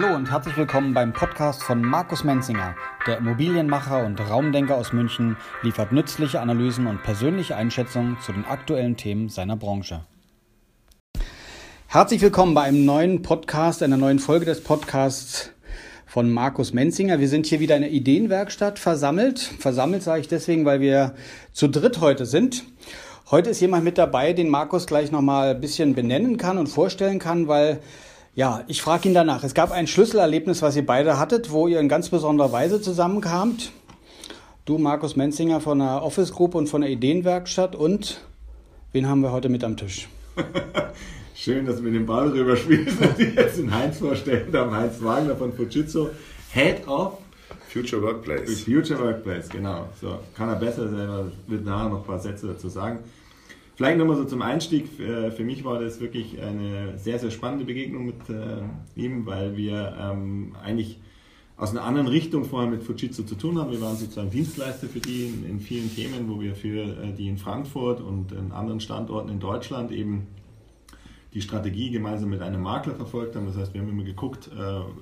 Hallo und herzlich willkommen beim Podcast von Markus Menzinger. Der Immobilienmacher und Raumdenker aus München liefert nützliche Analysen und persönliche Einschätzungen zu den aktuellen Themen seiner Branche. Herzlich willkommen bei einem neuen Podcast, einer neuen Folge des Podcasts von Markus Menzinger. Wir sind hier wieder in der Ideenwerkstatt versammelt. Versammelt sage ich deswegen, weil wir zu dritt heute sind. Heute ist jemand mit dabei, den Markus gleich nochmal ein bisschen benennen kann und vorstellen kann, weil ja, ich frage ihn danach. Es gab ein Schlüsselerlebnis, was ihr beide hattet, wo ihr in ganz besonderer Weise zusammenkamt. Du, Markus Menzinger von der Office Group und von der Ideenwerkstatt und wen haben wir heute mit am Tisch? Schön, dass wir den Ball rüberspielen und jetzt den Heinz vorstellen, der Heinz Wagner von Fujitsu, Head of Future Workplace. Future Workplace, genau. So, kann er besser selber, wird nachher noch ein paar Sätze dazu sagen. Vielleicht nochmal so zum Einstieg. Äh, für mich war das wirklich eine sehr, sehr spannende Begegnung mit äh, ihm, weil wir ähm, eigentlich aus einer anderen Richtung vorher mit Fujitsu zu tun haben. Wir waren sozusagen Dienstleister für die in, vielen Themen, wo wir für äh, die in Frankfurt und in anderen Standorten in Deutschland eben die Strategie gemeinsam mit einem Makler verfolgt haben. Das heißt, wir haben immer geguckt,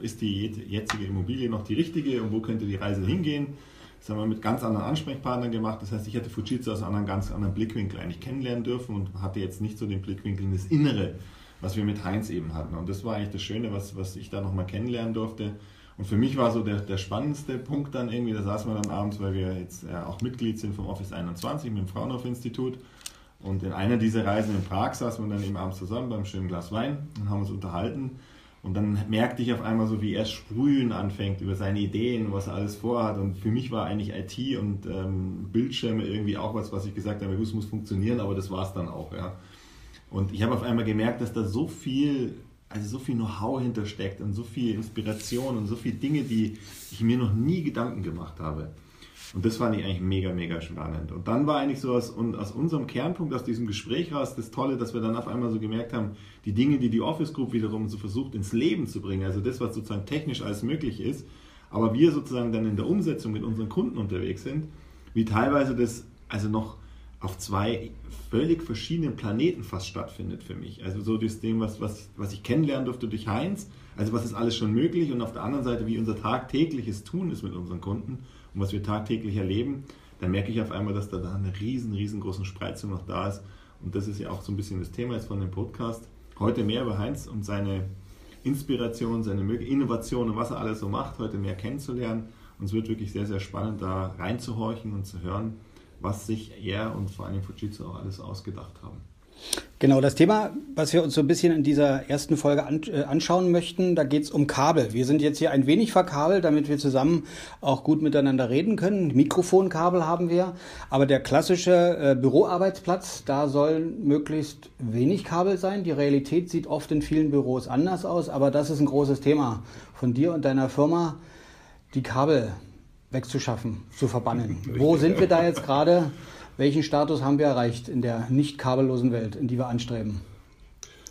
ist die jetzige Immobilie noch die richtige und wo könnte die Reise hingehen das haben wir mit ganz anderen Ansprechpartnern gemacht. Das heißt, ich hätte Fujitsu aus einem ganz anderen Blickwinkel eigentlich kennenlernen dürfen und hatte jetzt nicht so den Blickwinkel in das Innere, was wir mit Heinz eben hatten. Und das war eigentlich das Schöne, was, was ich da nochmal kennenlernen durfte. Und für mich war so der, der spannendste Punkt dann irgendwie, da saßen wir dann abends, weil wir jetzt äh, auch Mitglied sind vom Office 21 mit dem Fraunhofer-Institut. Und in einer dieser Reisen in Prag saßen wir dann eben abends zusammen beim schönen Glas Wein und haben uns unterhalten. Und dann merkte ich auf einmal so, wie er sprühen anfängt über seine Ideen, was er alles vorhat. Und für mich war eigentlich IT und ähm, Bildschirme irgendwie auch was, was ich gesagt habe, es muss funktionieren, aber das war es dann auch. Ja. Und ich habe auf einmal gemerkt, dass da so viel, also so viel Know-how hintersteckt und so viel Inspiration und so viele Dinge, die ich mir noch nie Gedanken gemacht habe. Und das fand ich eigentlich mega, mega spannend. Und dann war eigentlich so aus, aus unserem Kernpunkt, aus diesem Gespräch raus, das Tolle, dass wir dann auf einmal so gemerkt haben, die Dinge, die die Office Group wiederum so versucht ins Leben zu bringen, also das, was sozusagen technisch alles möglich ist, aber wir sozusagen dann in der Umsetzung mit unseren Kunden unterwegs sind, wie teilweise das also noch auf zwei völlig verschiedenen Planeten fast stattfindet für mich. Also so das Ding, was, was, was ich kennenlernen durfte durch Heinz, also was ist alles schon möglich und auf der anderen Seite, wie unser tagtägliches Tun ist mit unseren Kunden und was wir tagtäglich erleben, dann merke ich auf einmal, dass da, eine riesen, riesengroße Spreizung noch da ist. Und das ist ja auch so ein bisschen das Thema jetzt von dem Podcast. Heute mehr über Heinz und seine Inspiration, seine Innovation und was er alles so macht, heute mehr kennenzulernen. Und es wird wirklich sehr, sehr spannend, da reinzuhorchen und zu hören, was sich er und vor allem Fujitsu auch alles ausgedacht haben. Genau, das Thema, was wir uns so ein bisschen in dieser ersten Folge an, äh, anschauen möchten, da geht es um Kabel. Wir sind jetzt hier ein wenig verkabelt, damit wir zusammen auch gut miteinander reden können. Mikrofonkabel haben wir, aber der klassische äh, Büroarbeitsplatz, da soll möglichst wenig Kabel sein. Die Realität sieht oft in vielen Büros anders aus, aber das ist ein großes Thema von dir und deiner Firma, die Kabel wegzuschaffen, zu verbannen. Wo sind wir da jetzt gerade? Welchen Status haben wir erreicht in der nicht kabellosen Welt, in die wir anstreben?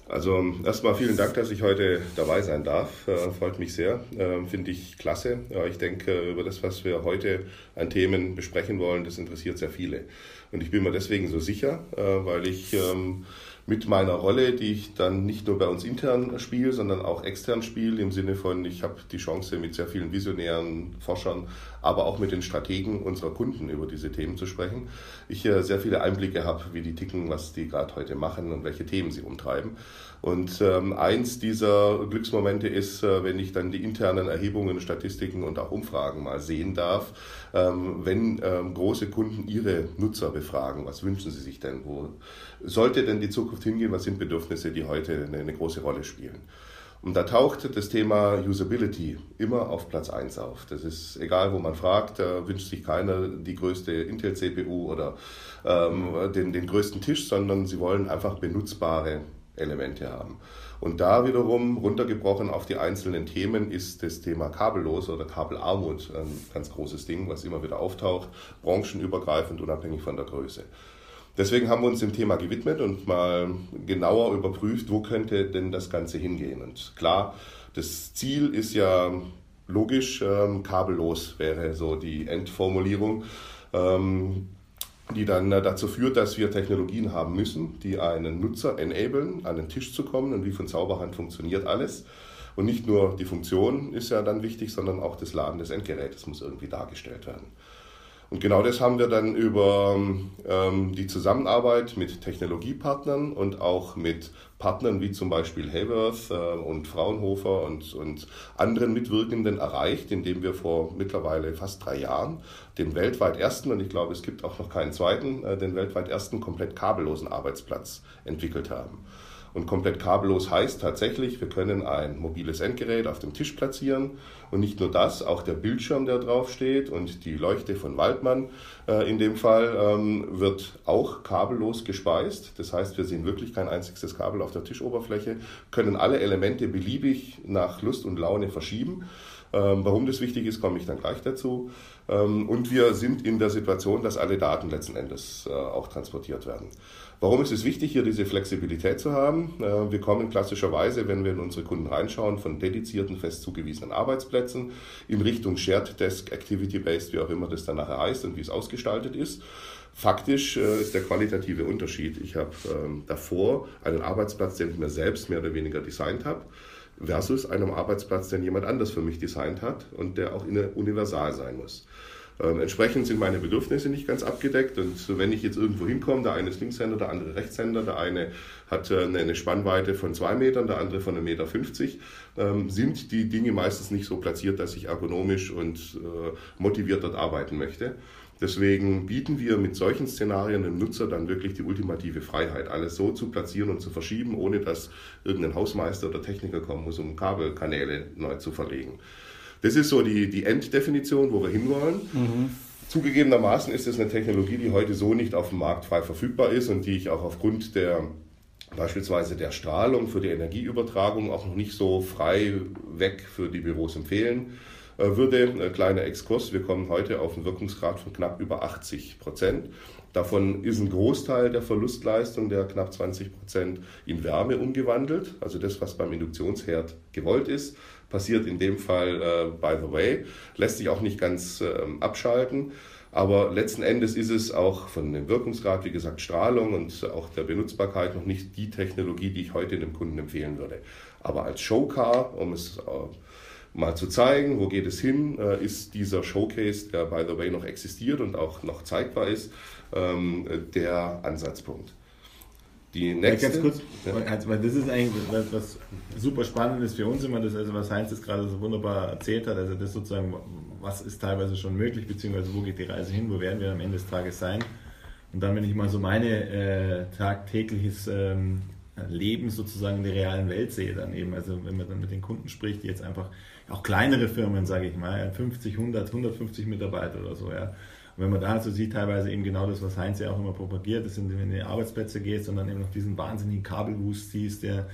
Also erstmal vielen Dank, dass ich heute dabei sein darf. Äh, freut mich sehr. Äh, Finde ich klasse. Ja, ich denke, über das, was wir heute an Themen besprechen wollen, das interessiert sehr viele. Und ich bin mir deswegen so sicher, äh, weil ich ähm, mit meiner Rolle, die ich dann nicht nur bei uns intern spiele, sondern auch extern spiele, im Sinne von, ich habe die Chance, mit sehr vielen visionären Forschern, aber auch mit den Strategen unserer Kunden über diese Themen zu sprechen. Ich äh, sehr viele Einblicke habe, wie die ticken, was die gerade heute machen und welche Themen sie umtreiben. Und ähm, eins dieser Glücksmomente ist, äh, wenn ich dann die internen Erhebungen, Statistiken und auch Umfragen mal sehen darf, ähm, wenn ähm, große Kunden ihre Nutzer befragen, was wünschen sie sich denn, wo sollte denn die Zukunft hingehen, was sind Bedürfnisse, die heute eine, eine große Rolle spielen. Und da taucht das Thema Usability immer auf Platz 1 auf. Das ist egal, wo man fragt, da wünscht sich keiner die größte Intel-CPU oder ähm, den, den größten Tisch, sondern sie wollen einfach benutzbare Elemente haben. Und da wiederum runtergebrochen auf die einzelnen Themen ist das Thema kabellos oder Kabelarmut ein ganz großes Ding, was immer wieder auftaucht, branchenübergreifend, unabhängig von der Größe. Deswegen haben wir uns dem Thema gewidmet und mal genauer überprüft, wo könnte denn das Ganze hingehen. Und klar, das Ziel ist ja logisch, ähm, kabellos wäre so die Endformulierung. Ähm, die dann äh, dazu führt, dass wir Technologien haben müssen, die einen Nutzer enablen, an den Tisch zu kommen und wie von Zauberhand funktioniert alles. Und nicht nur die Funktion ist ja dann wichtig, sondern auch das Laden des Endgerätes muss irgendwie dargestellt werden. Und genau das haben wir dann über ähm, die Zusammenarbeit mit Technologiepartnern und auch mit Partnern wie zum Beispiel Hayworth äh, und Fraunhofer und, und anderen Mitwirkenden erreicht, indem wir vor mittlerweile fast drei Jahren den weltweit ersten, und ich glaube es gibt auch noch keinen zweiten, äh, den weltweit ersten komplett kabellosen Arbeitsplatz entwickelt haben. Und komplett kabellos heißt tatsächlich, wir können ein mobiles Endgerät auf dem Tisch platzieren und nicht nur das, auch der Bildschirm, der drauf steht und die Leuchte von Waldmann äh, in dem Fall ähm, wird auch kabellos gespeist. Das heißt, wir sehen wirklich kein einziges Kabel auf der Tischoberfläche, können alle Elemente beliebig nach Lust und Laune verschieben. Ähm, warum das wichtig ist, komme ich dann gleich dazu. Ähm, und wir sind in der Situation, dass alle Daten letzten Endes äh, auch transportiert werden. Warum ist es wichtig, hier diese Flexibilität zu haben? Äh, wir kommen klassischerweise, wenn wir in unsere Kunden reinschauen, von dedizierten, fest zugewiesenen Arbeitsplätzen in Richtung Shared Desk, Activity-Based, wie auch immer das dann nachher heißt und wie es ausgestaltet ist. Faktisch äh, ist der qualitative Unterschied. Ich habe ähm, davor einen Arbeitsplatz, den ich mir selbst mehr oder weniger designt habe, versus einem Arbeitsplatz, den jemand anders für mich designt hat und der auch universal sein muss. Ähm, entsprechend sind meine Bedürfnisse nicht ganz abgedeckt und wenn ich jetzt irgendwo hinkomme, der eine ist Linkshänder, der andere Rechtshänder, der eine hat äh, eine Spannweite von zwei Metern, der andere von 1,50 Meter, ähm, sind die Dinge meistens nicht so platziert, dass ich ergonomisch und äh, motiviert dort arbeiten möchte. Deswegen bieten wir mit solchen Szenarien dem Nutzer dann wirklich die ultimative Freiheit, alles so zu platzieren und zu verschieben, ohne dass irgendein Hausmeister oder Techniker kommen muss, um Kabelkanäle neu zu verlegen. Das ist so die, die Enddefinition, wo wir hinwollen. Mhm. Zugegebenermaßen ist es eine Technologie, die heute so nicht auf dem Markt frei verfügbar ist und die ich auch aufgrund der beispielsweise der Strahlung für die Energieübertragung auch noch nicht so frei weg für die Büros empfehlen würde. Ein kleiner Exkurs, wir kommen heute auf einen Wirkungsgrad von knapp über 80 Prozent. Davon ist ein Großteil der Verlustleistung, der knapp 20 Prozent, in Wärme umgewandelt. Also das, was beim Induktionsherd gewollt ist, passiert in dem Fall äh, by the way. Lässt sich auch nicht ganz äh, abschalten. Aber letzten Endes ist es auch von dem Wirkungsgrad, wie gesagt, Strahlung und auch der Benutzbarkeit noch nicht die Technologie, die ich heute dem Kunden empfehlen würde. Aber als Showcar, um es äh, mal zu zeigen, wo geht es hin, äh, ist dieser Showcase, der by the way noch existiert und auch noch zeigbar ist, ähm, der Ansatzpunkt. Die nächste. Ganz kurz, ja. weil das ist eigentlich was, was super spannend ist für uns immer, das, also was Heinz jetzt gerade so wunderbar erzählt hat, also das sozusagen, was ist teilweise schon möglich, beziehungsweise wo geht die Reise hin, wo werden wir am Ende des Tages sein. Und dann, wenn ich mal so meine äh, tagtägliches ähm, Leben sozusagen in der realen Welt sehe, dann eben, also wenn man dann mit den Kunden spricht, die jetzt einfach, auch kleinere Firmen, sage ich mal, 50, 100, 150 Mitarbeiter oder so, ja, und wenn man da so sieht, teilweise eben genau das, was Heinz ja auch immer propagiert, das sind, wenn du in die Arbeitsplätze gehst und dann eben noch diesen wahnsinnigen Kabelwust siehst, der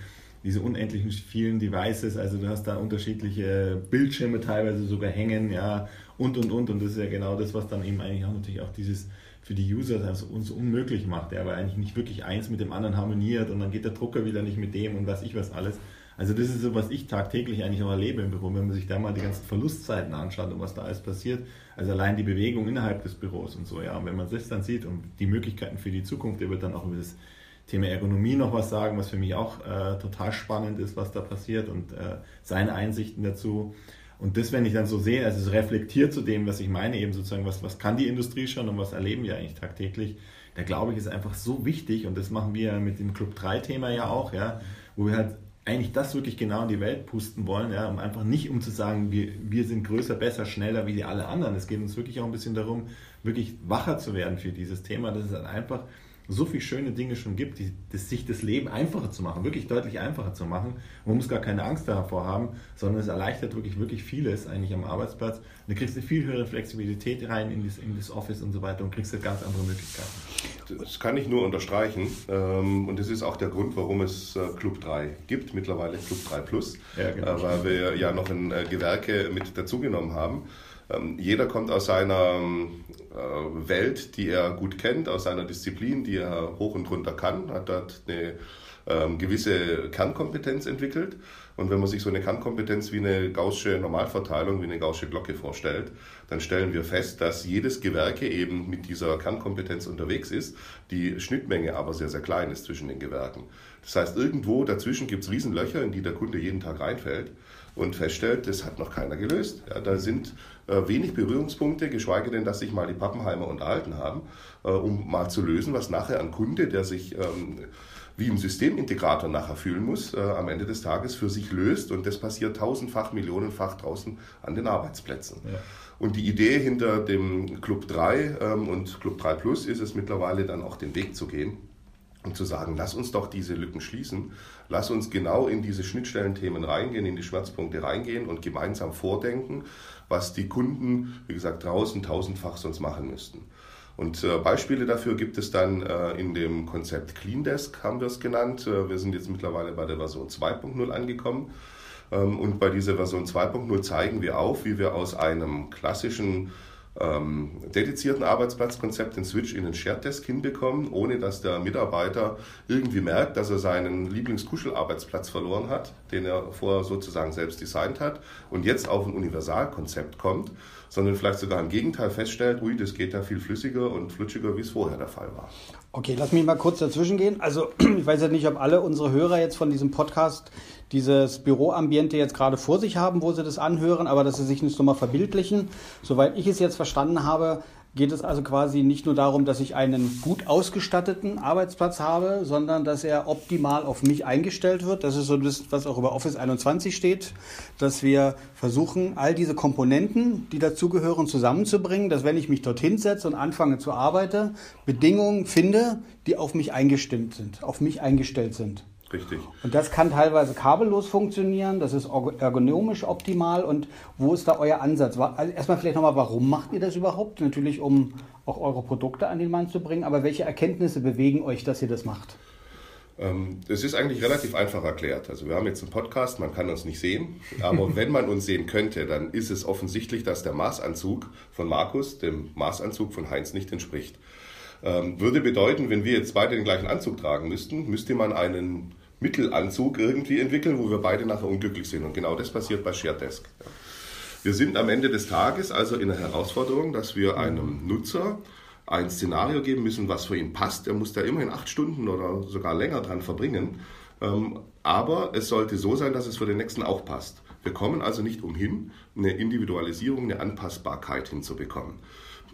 diese unendlichen vielen Devices, also du hast da unterschiedliche Bildschirme teilweise sogar hängen, ja, und und und. Und das ist ja genau das, was dann eben eigentlich auch natürlich auch dieses für die User also uns unmöglich macht, ja, weil eigentlich nicht wirklich eins mit dem anderen harmoniert und dann geht der Drucker wieder nicht mit dem und was ich was alles. Also das ist so, was ich tagtäglich eigentlich auch erlebe im Büro, wenn man sich da mal die ganzen Verlustzeiten anschaut und was da alles passiert. Also allein die Bewegung innerhalb des Büros und so, ja. Und wenn man das dann sieht und die Möglichkeiten für die Zukunft, der wird dann auch über das Thema Ergonomie noch was sagen, was für mich auch äh, total spannend ist, was da passiert und äh, seine Einsichten dazu. Und das, wenn ich dann so sehe, also es reflektiert zu dem, was ich meine, eben sozusagen, was, was kann die Industrie schon und was erleben wir eigentlich tagtäglich, da glaube ich, ist einfach so wichtig und das machen wir mit dem Club 3-Thema ja auch, ja, wo wir halt eigentlich das wirklich genau in die Welt pusten wollen, ja, um einfach nicht um zu sagen, wir, wir sind größer, besser, schneller wie die alle anderen. Es geht uns wirklich auch ein bisschen darum, wirklich wacher zu werden für dieses Thema. Das ist halt einfach so viele schöne Dinge schon gibt, die, das, sich das Leben einfacher zu machen, wirklich deutlich einfacher zu machen. Man muss gar keine Angst davor haben, sondern es erleichtert wirklich, wirklich vieles eigentlich am Arbeitsplatz. Und du kriegst eine viel höhere Flexibilität rein in das, in das Office und so weiter und kriegst halt ganz andere Möglichkeiten. Das kann ich nur unterstreichen. Ähm, und das ist auch der Grund, warum es äh, Club 3 gibt, mittlerweile Club 3 Plus, ja, genau. Äh, weil wir ja noch ein äh, Gewerke mit dazugenommen haben. Ähm, jeder kommt aus seiner äh, Welt, die er gut kennt, aus seiner Disziplin, die er hoch und runter kann, hat dort eine ähm, gewisse Kernkompetenz entwickelt. Und wenn man sich so eine Kernkompetenz wie eine gaußsche Normalverteilung, wie eine gaußsche Glocke vorstellt, dann stellen wir fest, dass jedes Gewerke eben mit dieser Kernkompetenz unterwegs ist, die Schnittmenge aber sehr, sehr klein ist zwischen den Gewerken. Das heißt, irgendwo dazwischen gibt es Riesenlöcher, in die der Kunde jeden Tag reinfällt und feststellt, das hat noch keiner gelöst. Ja, da sind äh, wenig Berührungspunkte, geschweige denn, dass sich mal die Pappenheimer unterhalten haben, äh, um mal zu lösen, was nachher ein Kunde, der sich ähm, wie ein Systemintegrator nachher fühlen muss, äh, am Ende des Tages für sich löst. Und das passiert tausendfach, millionenfach draußen an den Arbeitsplätzen. Ja. Und die Idee hinter dem Club 3 ähm, und Club 3 Plus ist es mittlerweile dann auch den Weg zu gehen und zu sagen, lass uns doch diese Lücken schließen, lass uns genau in diese Schnittstellenthemen reingehen, in die Schmerzpunkte reingehen und gemeinsam vordenken, was die Kunden, wie gesagt, draußen tausendfach sonst machen müssten. Und äh, Beispiele dafür gibt es dann äh, in dem Konzept Clean Desk, haben wir es genannt. Äh, wir sind jetzt mittlerweile bei der Version 2.0 angekommen. Ähm, und bei dieser Version 2.0 zeigen wir auf, wie wir aus einem klassischen ähm, dedizierten Arbeitsplatzkonzept den Switch in den Shared Desk hinbekommen, ohne dass der Mitarbeiter irgendwie merkt, dass er seinen Lieblingskuschelarbeitsplatz verloren hat, den er vorher sozusagen selbst designt hat und jetzt auf ein Universalkonzept kommt, sondern vielleicht sogar im Gegenteil feststellt, ui, das geht da viel flüssiger und flutschiger, wie es vorher der Fall war. Okay, lass mich mal kurz dazwischen gehen. Also ich weiß ja nicht, ob alle unsere Hörer jetzt von diesem Podcast dieses Büroambiente jetzt gerade vor sich haben, wo sie das anhören, aber dass sie sich nicht so mal verbildlichen. Soweit ich es jetzt verstanden habe, geht es also quasi nicht nur darum, dass ich einen gut ausgestatteten Arbeitsplatz habe, sondern dass er optimal auf mich eingestellt wird. Das ist so das, was auch über Office 21 steht, dass wir versuchen, all diese Komponenten, die dazugehören, zusammenzubringen, dass wenn ich mich dorthin setze und anfange zu arbeiten, Bedingungen finde, die auf mich eingestimmt sind, auf mich eingestellt sind. Richtig. Und das kann teilweise kabellos funktionieren, das ist ergonomisch optimal. Und wo ist da euer Ansatz? Also erstmal vielleicht nochmal, warum macht ihr das überhaupt? Natürlich, um auch eure Produkte an den Mann zu bringen, aber welche Erkenntnisse bewegen euch, dass ihr das macht? Ähm, es ist eigentlich relativ einfach erklärt. Also wir haben jetzt einen Podcast, man kann uns nicht sehen, aber wenn man uns sehen könnte, dann ist es offensichtlich, dass der Maßanzug von Markus dem Maßanzug von Heinz nicht entspricht. Ähm, würde bedeuten, wenn wir jetzt beide den gleichen Anzug tragen müssten, müsste man einen Mittelanzug irgendwie entwickeln, wo wir beide nachher unglücklich sind. Und genau das passiert bei ShareDesk. Wir sind am Ende des Tages also in der Herausforderung, dass wir einem Nutzer ein Szenario geben müssen, was für ihn passt. Er muss da immerhin acht Stunden oder sogar länger dran verbringen. Ähm, aber es sollte so sein, dass es für den nächsten auch passt. Wir kommen also nicht umhin, eine Individualisierung, eine Anpassbarkeit hinzubekommen.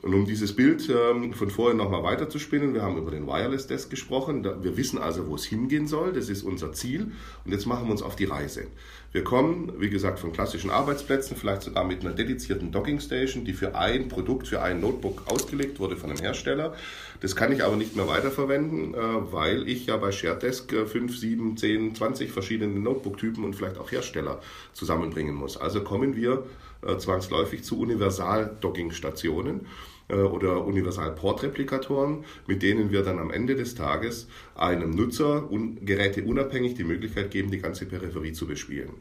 Und um dieses Bild ähm, von vorhin nochmal weiterzuspinnen, wir haben über den Wireless Desk gesprochen. wir wissen also, wo es hingehen soll. Das ist unser Ziel. Und jetzt machen wir uns auf die Reise. Wir kommen, wie gesagt, von klassischen Arbeitsplätzen, vielleicht sogar mit einer dedizierten Docking Station, die für ein Produkt, für ein Notebook ausgelegt wurde von einem Hersteller. Das kann ich aber nicht mehr weiterverwenden, äh, weil ich ja bei ShareDesk 5, 7, 10, 20 verschiedene Notebook-Typen und vielleicht auch Hersteller zusammenbringen muss. Also kommen wir äh, zwangsläufig zu Universal-Docking-Stationen äh, oder Universal-Port-Replikatoren, mit denen wir dann am Ende des Tages einem Nutzer un Geräte unabhängig die Möglichkeit geben, die ganze Peripherie zu bespielen.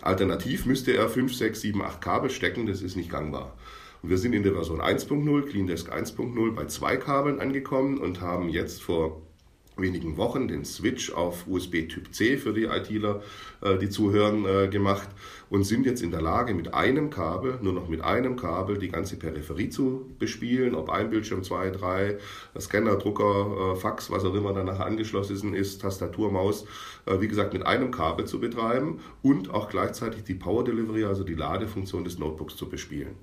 Alternativ müsste er 5, 6, 7, 8 Kabel stecken, das ist nicht gangbar. Und wir sind in der Version 1.0, CleanDesk 1.0 bei zwei Kabeln angekommen und haben jetzt vor wenigen Wochen den Switch auf USB Typ C für die ITler, äh, die zuhören, äh, gemacht und sind jetzt in der Lage, mit einem Kabel, nur noch mit einem Kabel, die ganze Peripherie zu bespielen, ob ein Bildschirm, zwei, drei, Scanner, Drucker, äh, Fax, was auch immer danach angeschlossen ist, Tastatur, Maus, wie gesagt, mit einem Kabel zu betreiben und auch gleichzeitig die Power Delivery, also die Ladefunktion des Notebooks zu bespielen.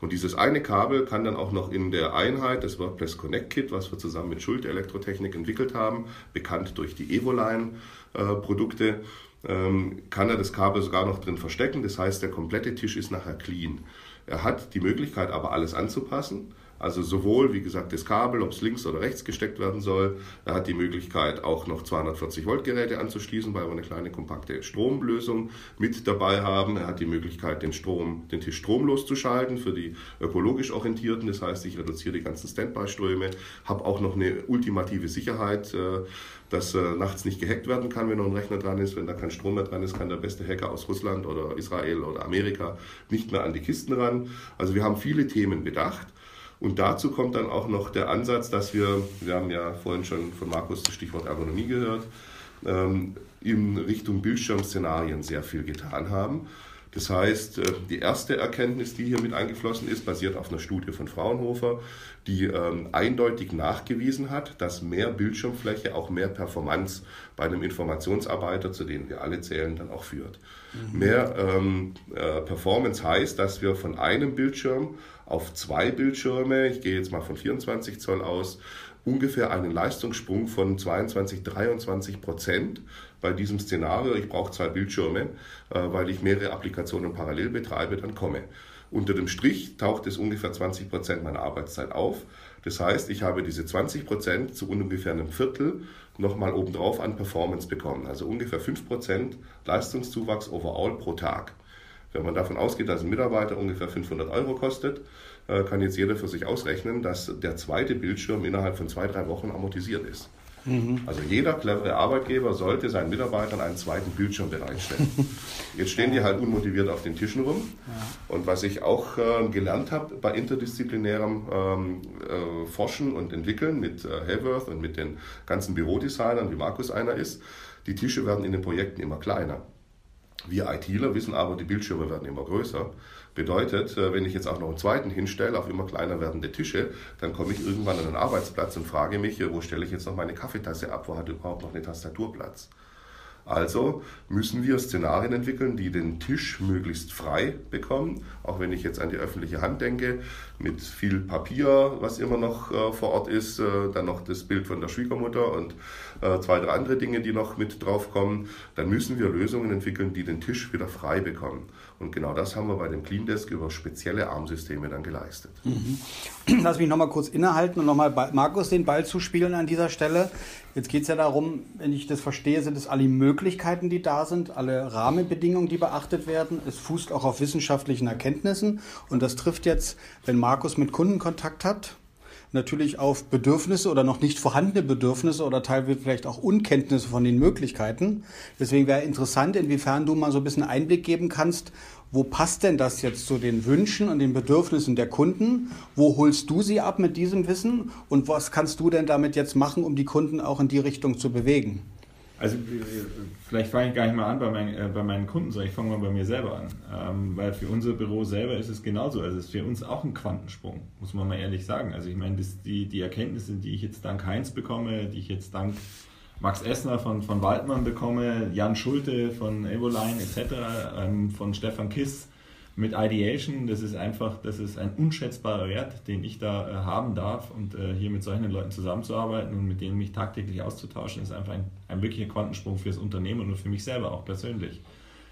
Und dieses eine Kabel kann dann auch noch in der Einheit des Workplace Connect Kit, was wir zusammen mit Schuld Elektrotechnik entwickelt haben, bekannt durch die Evoline äh, Produkte, ähm, kann er das Kabel sogar noch drin verstecken. Das heißt, der komplette Tisch ist nachher clean. Er hat die Möglichkeit, aber alles anzupassen. Also sowohl, wie gesagt, das Kabel, ob es links oder rechts gesteckt werden soll. Er hat die Möglichkeit, auch noch 240 Volt Geräte anzuschließen, weil wir eine kleine kompakte Stromlösung mit dabei haben. Er hat die Möglichkeit, den Strom, den Tisch stromlos zu schalten für die ökologisch Orientierten. Das heißt, ich reduziere die ganzen Standby-Ströme, habe auch noch eine ultimative Sicherheit, äh, dass äh, nachts nicht gehackt werden kann, wenn noch ein Rechner dran ist. Wenn da kein Strom mehr dran ist, kann der beste Hacker aus Russland oder Israel oder Amerika nicht mehr an die Kisten ran. Also wir haben viele Themen bedacht. Und dazu kommt dann auch noch der Ansatz, dass wir, wir haben ja vorhin schon von Markus das Stichwort Ergonomie gehört, ähm, in Richtung Bildschirmszenarien sehr viel getan haben. Das heißt, äh, die erste Erkenntnis, die hier mit eingeflossen ist, basiert auf einer Studie von Fraunhofer, die ähm, eindeutig nachgewiesen hat, dass mehr Bildschirmfläche auch mehr Performance bei einem Informationsarbeiter, zu denen wir alle zählen, dann auch führt. Mhm. Mehr ähm, äh, Performance heißt, dass wir von einem Bildschirm auf zwei Bildschirme, ich gehe jetzt mal von 24 Zoll aus, ungefähr einen Leistungssprung von 22, 23 Prozent bei diesem Szenario. Ich brauche zwei Bildschirme, äh, weil ich mehrere Applikationen parallel betreibe, dann komme. Unter dem Strich taucht es ungefähr 20 Prozent meiner Arbeitszeit auf. Das heißt, ich habe diese 20 Prozent zu ungefähr einem Viertel nochmal obendrauf an Performance bekommen. Also ungefähr 5 Prozent Leistungszuwachs overall pro Tag. Wenn man davon ausgeht, dass ein Mitarbeiter ungefähr 500 Euro kostet, äh, kann jetzt jeder für sich ausrechnen, dass der zweite Bildschirm innerhalb von zwei, drei Wochen amortisiert ist. Mhm. Also jeder clevere Arbeitgeber sollte seinen Mitarbeitern einen zweiten Bildschirm bereitstellen. Jetzt stehen die halt unmotiviert auf den Tischen rum. Ja. Und was ich auch äh, gelernt habe bei interdisziplinärem ähm, äh, Forschen und Entwickeln mit äh, Hayworth und mit den ganzen Bürodesignern, wie Markus einer ist, die Tische werden in den Projekten immer kleiner. Wir ITler wissen aber, die Bildschirme werden immer größer. Bedeutet, äh, wenn ich jetzt auch noch einen zweiten hinstelle auf immer kleiner werdende Tische, dann komme ich irgendwann an einen Arbeitsplatz und frage mich, wo stelle ich jetzt noch meine Kaffeetasse ab, wo hat überhaupt noch eine Tastaturplatz? Also müssen wir Szenarien entwickeln, die den Tisch möglichst frei bekommen. Auch wenn ich jetzt an die öffentliche Hand denke, mit viel Papier, was immer noch äh, vor Ort ist, äh, dann noch das Bild von der Schwiegermutter und äh, zwei, drei andere Dinge, die noch mit drauf kommen. Dann müssen wir Lösungen entwickeln, die den Tisch wieder frei bekommen. Und genau das haben wir bei dem Clean Desk über spezielle Armsysteme dann geleistet. Mhm. Lass mich nochmal kurz innehalten und nochmal Markus den Ball zuspielen an dieser Stelle. Jetzt geht es ja darum, wenn ich das verstehe, sind es alle Möglichkeiten, die da sind, alle Rahmenbedingungen, die beachtet werden. Es fußt auch auf wissenschaftlichen Erkenntnissen. Und das trifft jetzt, wenn Markus mit Kunden Kontakt hat, natürlich auf Bedürfnisse oder noch nicht vorhandene Bedürfnisse oder teilweise vielleicht auch Unkenntnisse von den Möglichkeiten. Deswegen wäre interessant, inwiefern du mal so ein bisschen Einblick geben kannst, wo passt denn das jetzt zu den Wünschen und den Bedürfnissen der Kunden? Wo holst du sie ab mit diesem Wissen? Und was kannst du denn damit jetzt machen, um die Kunden auch in die Richtung zu bewegen? Also vielleicht fange ich gar nicht mal an bei, mein, äh, bei meinen Kunden, sondern ich fange mal bei mir selber an. Ähm, weil für unser Büro selber ist es genauso. Also es ist für uns auch ein Quantensprung, muss man mal ehrlich sagen. Also ich meine, das, die, die Erkenntnisse, die ich jetzt dank Heinz bekomme, die ich jetzt dank Max Essner von, von Waldmann bekomme, Jan Schulte von Evoline etc., ähm, von Stefan Kiss mit Ideation, das ist einfach, das ist ein unschätzbarer Wert, den ich da äh, haben darf und äh, hier mit solchen Leuten zusammenzuarbeiten und mit denen mich tagtäglich auszutauschen, ist einfach ein, ein wirklicher Quantensprung für das Unternehmen und für mich selber auch persönlich.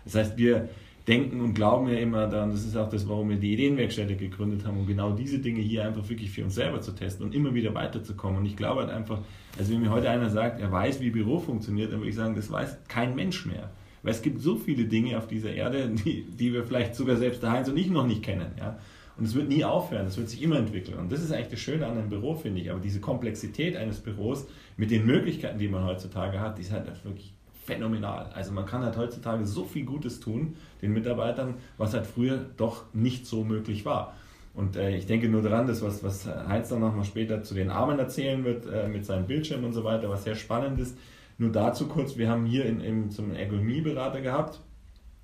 Das heißt, wir denken und glauben ja immer daran, das ist auch das, warum wir die Ideenwerkstätte gegründet haben, um genau diese Dinge hier einfach wirklich für uns selber zu testen und immer wieder weiterzukommen. Und ich glaube halt einfach, also wenn mir heute einer sagt, er weiß, wie Büro funktioniert, dann würde ich sagen, das weiß kein Mensch mehr. Weil es gibt so viele Dinge auf dieser Erde, die, die wir vielleicht sogar selbst der Heinz und ich noch nicht kennen. Ja? Und es wird nie aufhören, es wird sich immer entwickeln. Und das ist eigentlich das Schöne an einem Büro, finde ich. Aber diese Komplexität eines Büros mit den Möglichkeiten, die man heutzutage hat, die ist halt wirklich phänomenal. Also man kann halt heutzutage so viel Gutes tun, den Mitarbeitern, was halt früher doch nicht so möglich war. Und äh, ich denke nur daran, dass was, was Heinz dann nochmal später zu den Armen erzählen wird, äh, mit seinem Bildschirm und so weiter, was sehr spannend ist, nur dazu kurz, wir haben hier in, in, so einen Ergonomieberater gehabt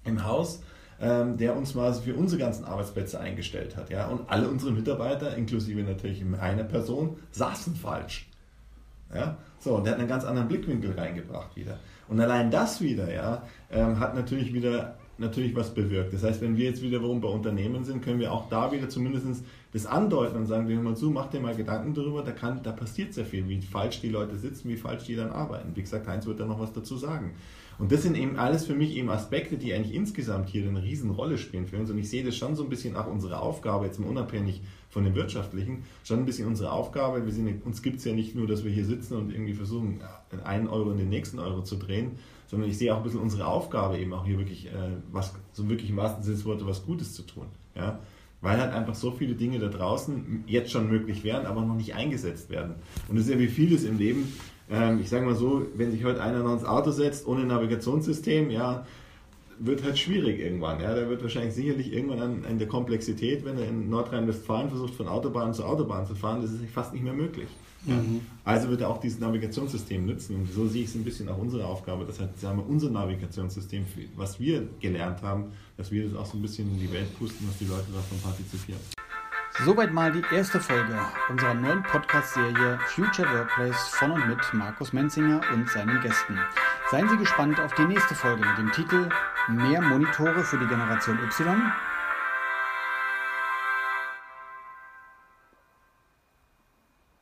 im Haus, ähm, der uns mal für unsere ganzen Arbeitsplätze eingestellt hat. Ja? Und alle unsere Mitarbeiter, inklusive natürlich einer Person, saßen falsch. Ja? So, und der hat einen ganz anderen Blickwinkel reingebracht wieder. Und allein das wieder, ja, ähm, hat natürlich wieder natürlich was bewirkt. Das heißt, wenn wir jetzt wiederum bei Unternehmen sind, können wir auch da wieder zumindest das andeuten und sagen, wir mal zu, mach dir mal Gedanken darüber, da, kann, da passiert sehr viel, wie falsch die Leute sitzen, wie falsch die dann arbeiten. Wie gesagt, Heinz wird da noch was dazu sagen. Und das sind eben alles für mich eben Aspekte, die eigentlich insgesamt hier eine Riesenrolle spielen für uns. Und ich sehe das schon so ein bisschen auch unsere Aufgabe, jetzt mal unabhängig von dem Wirtschaftlichen, schon ein bisschen unsere Aufgabe. Wir sind, uns gibt es ja nicht nur, dass wir hier sitzen und irgendwie versuchen, einen Euro in den nächsten Euro zu drehen, sondern ich sehe auch ein bisschen unsere Aufgabe eben auch hier wirklich, äh, was so wirklich im wahrsten Sinne des Wortes was Gutes zu tun. Ja? Weil halt einfach so viele Dinge da draußen jetzt schon möglich wären, aber noch nicht eingesetzt werden. Und das ist ja wie vieles im Leben. Ähm, ich sage mal so, wenn sich heute einer noch ins Auto setzt ohne Navigationssystem, ja, wird halt schwierig irgendwann. Ja? Der wird wahrscheinlich sicherlich irgendwann an, an der Komplexität, wenn er in Nordrhein-Westfalen versucht, von Autobahn zu Autobahn zu fahren, das ist fast nicht mehr möglich. Ja? Mhm. Also wird er auch dieses Navigationssystem nutzen. Und so sehe ich es ein bisschen auch unsere Aufgabe, dass halt, sagen wir, unser Navigationssystem, was wir gelernt haben, dass wir das auch so ein bisschen in die Welt pusten, dass die Leute davon partizipieren. Soweit mal die erste Folge unserer neuen Podcast-Serie Future Workplace von und mit Markus Menzinger und seinen Gästen. Seien Sie gespannt auf die nächste Folge mit dem Titel Mehr Monitore für die Generation Y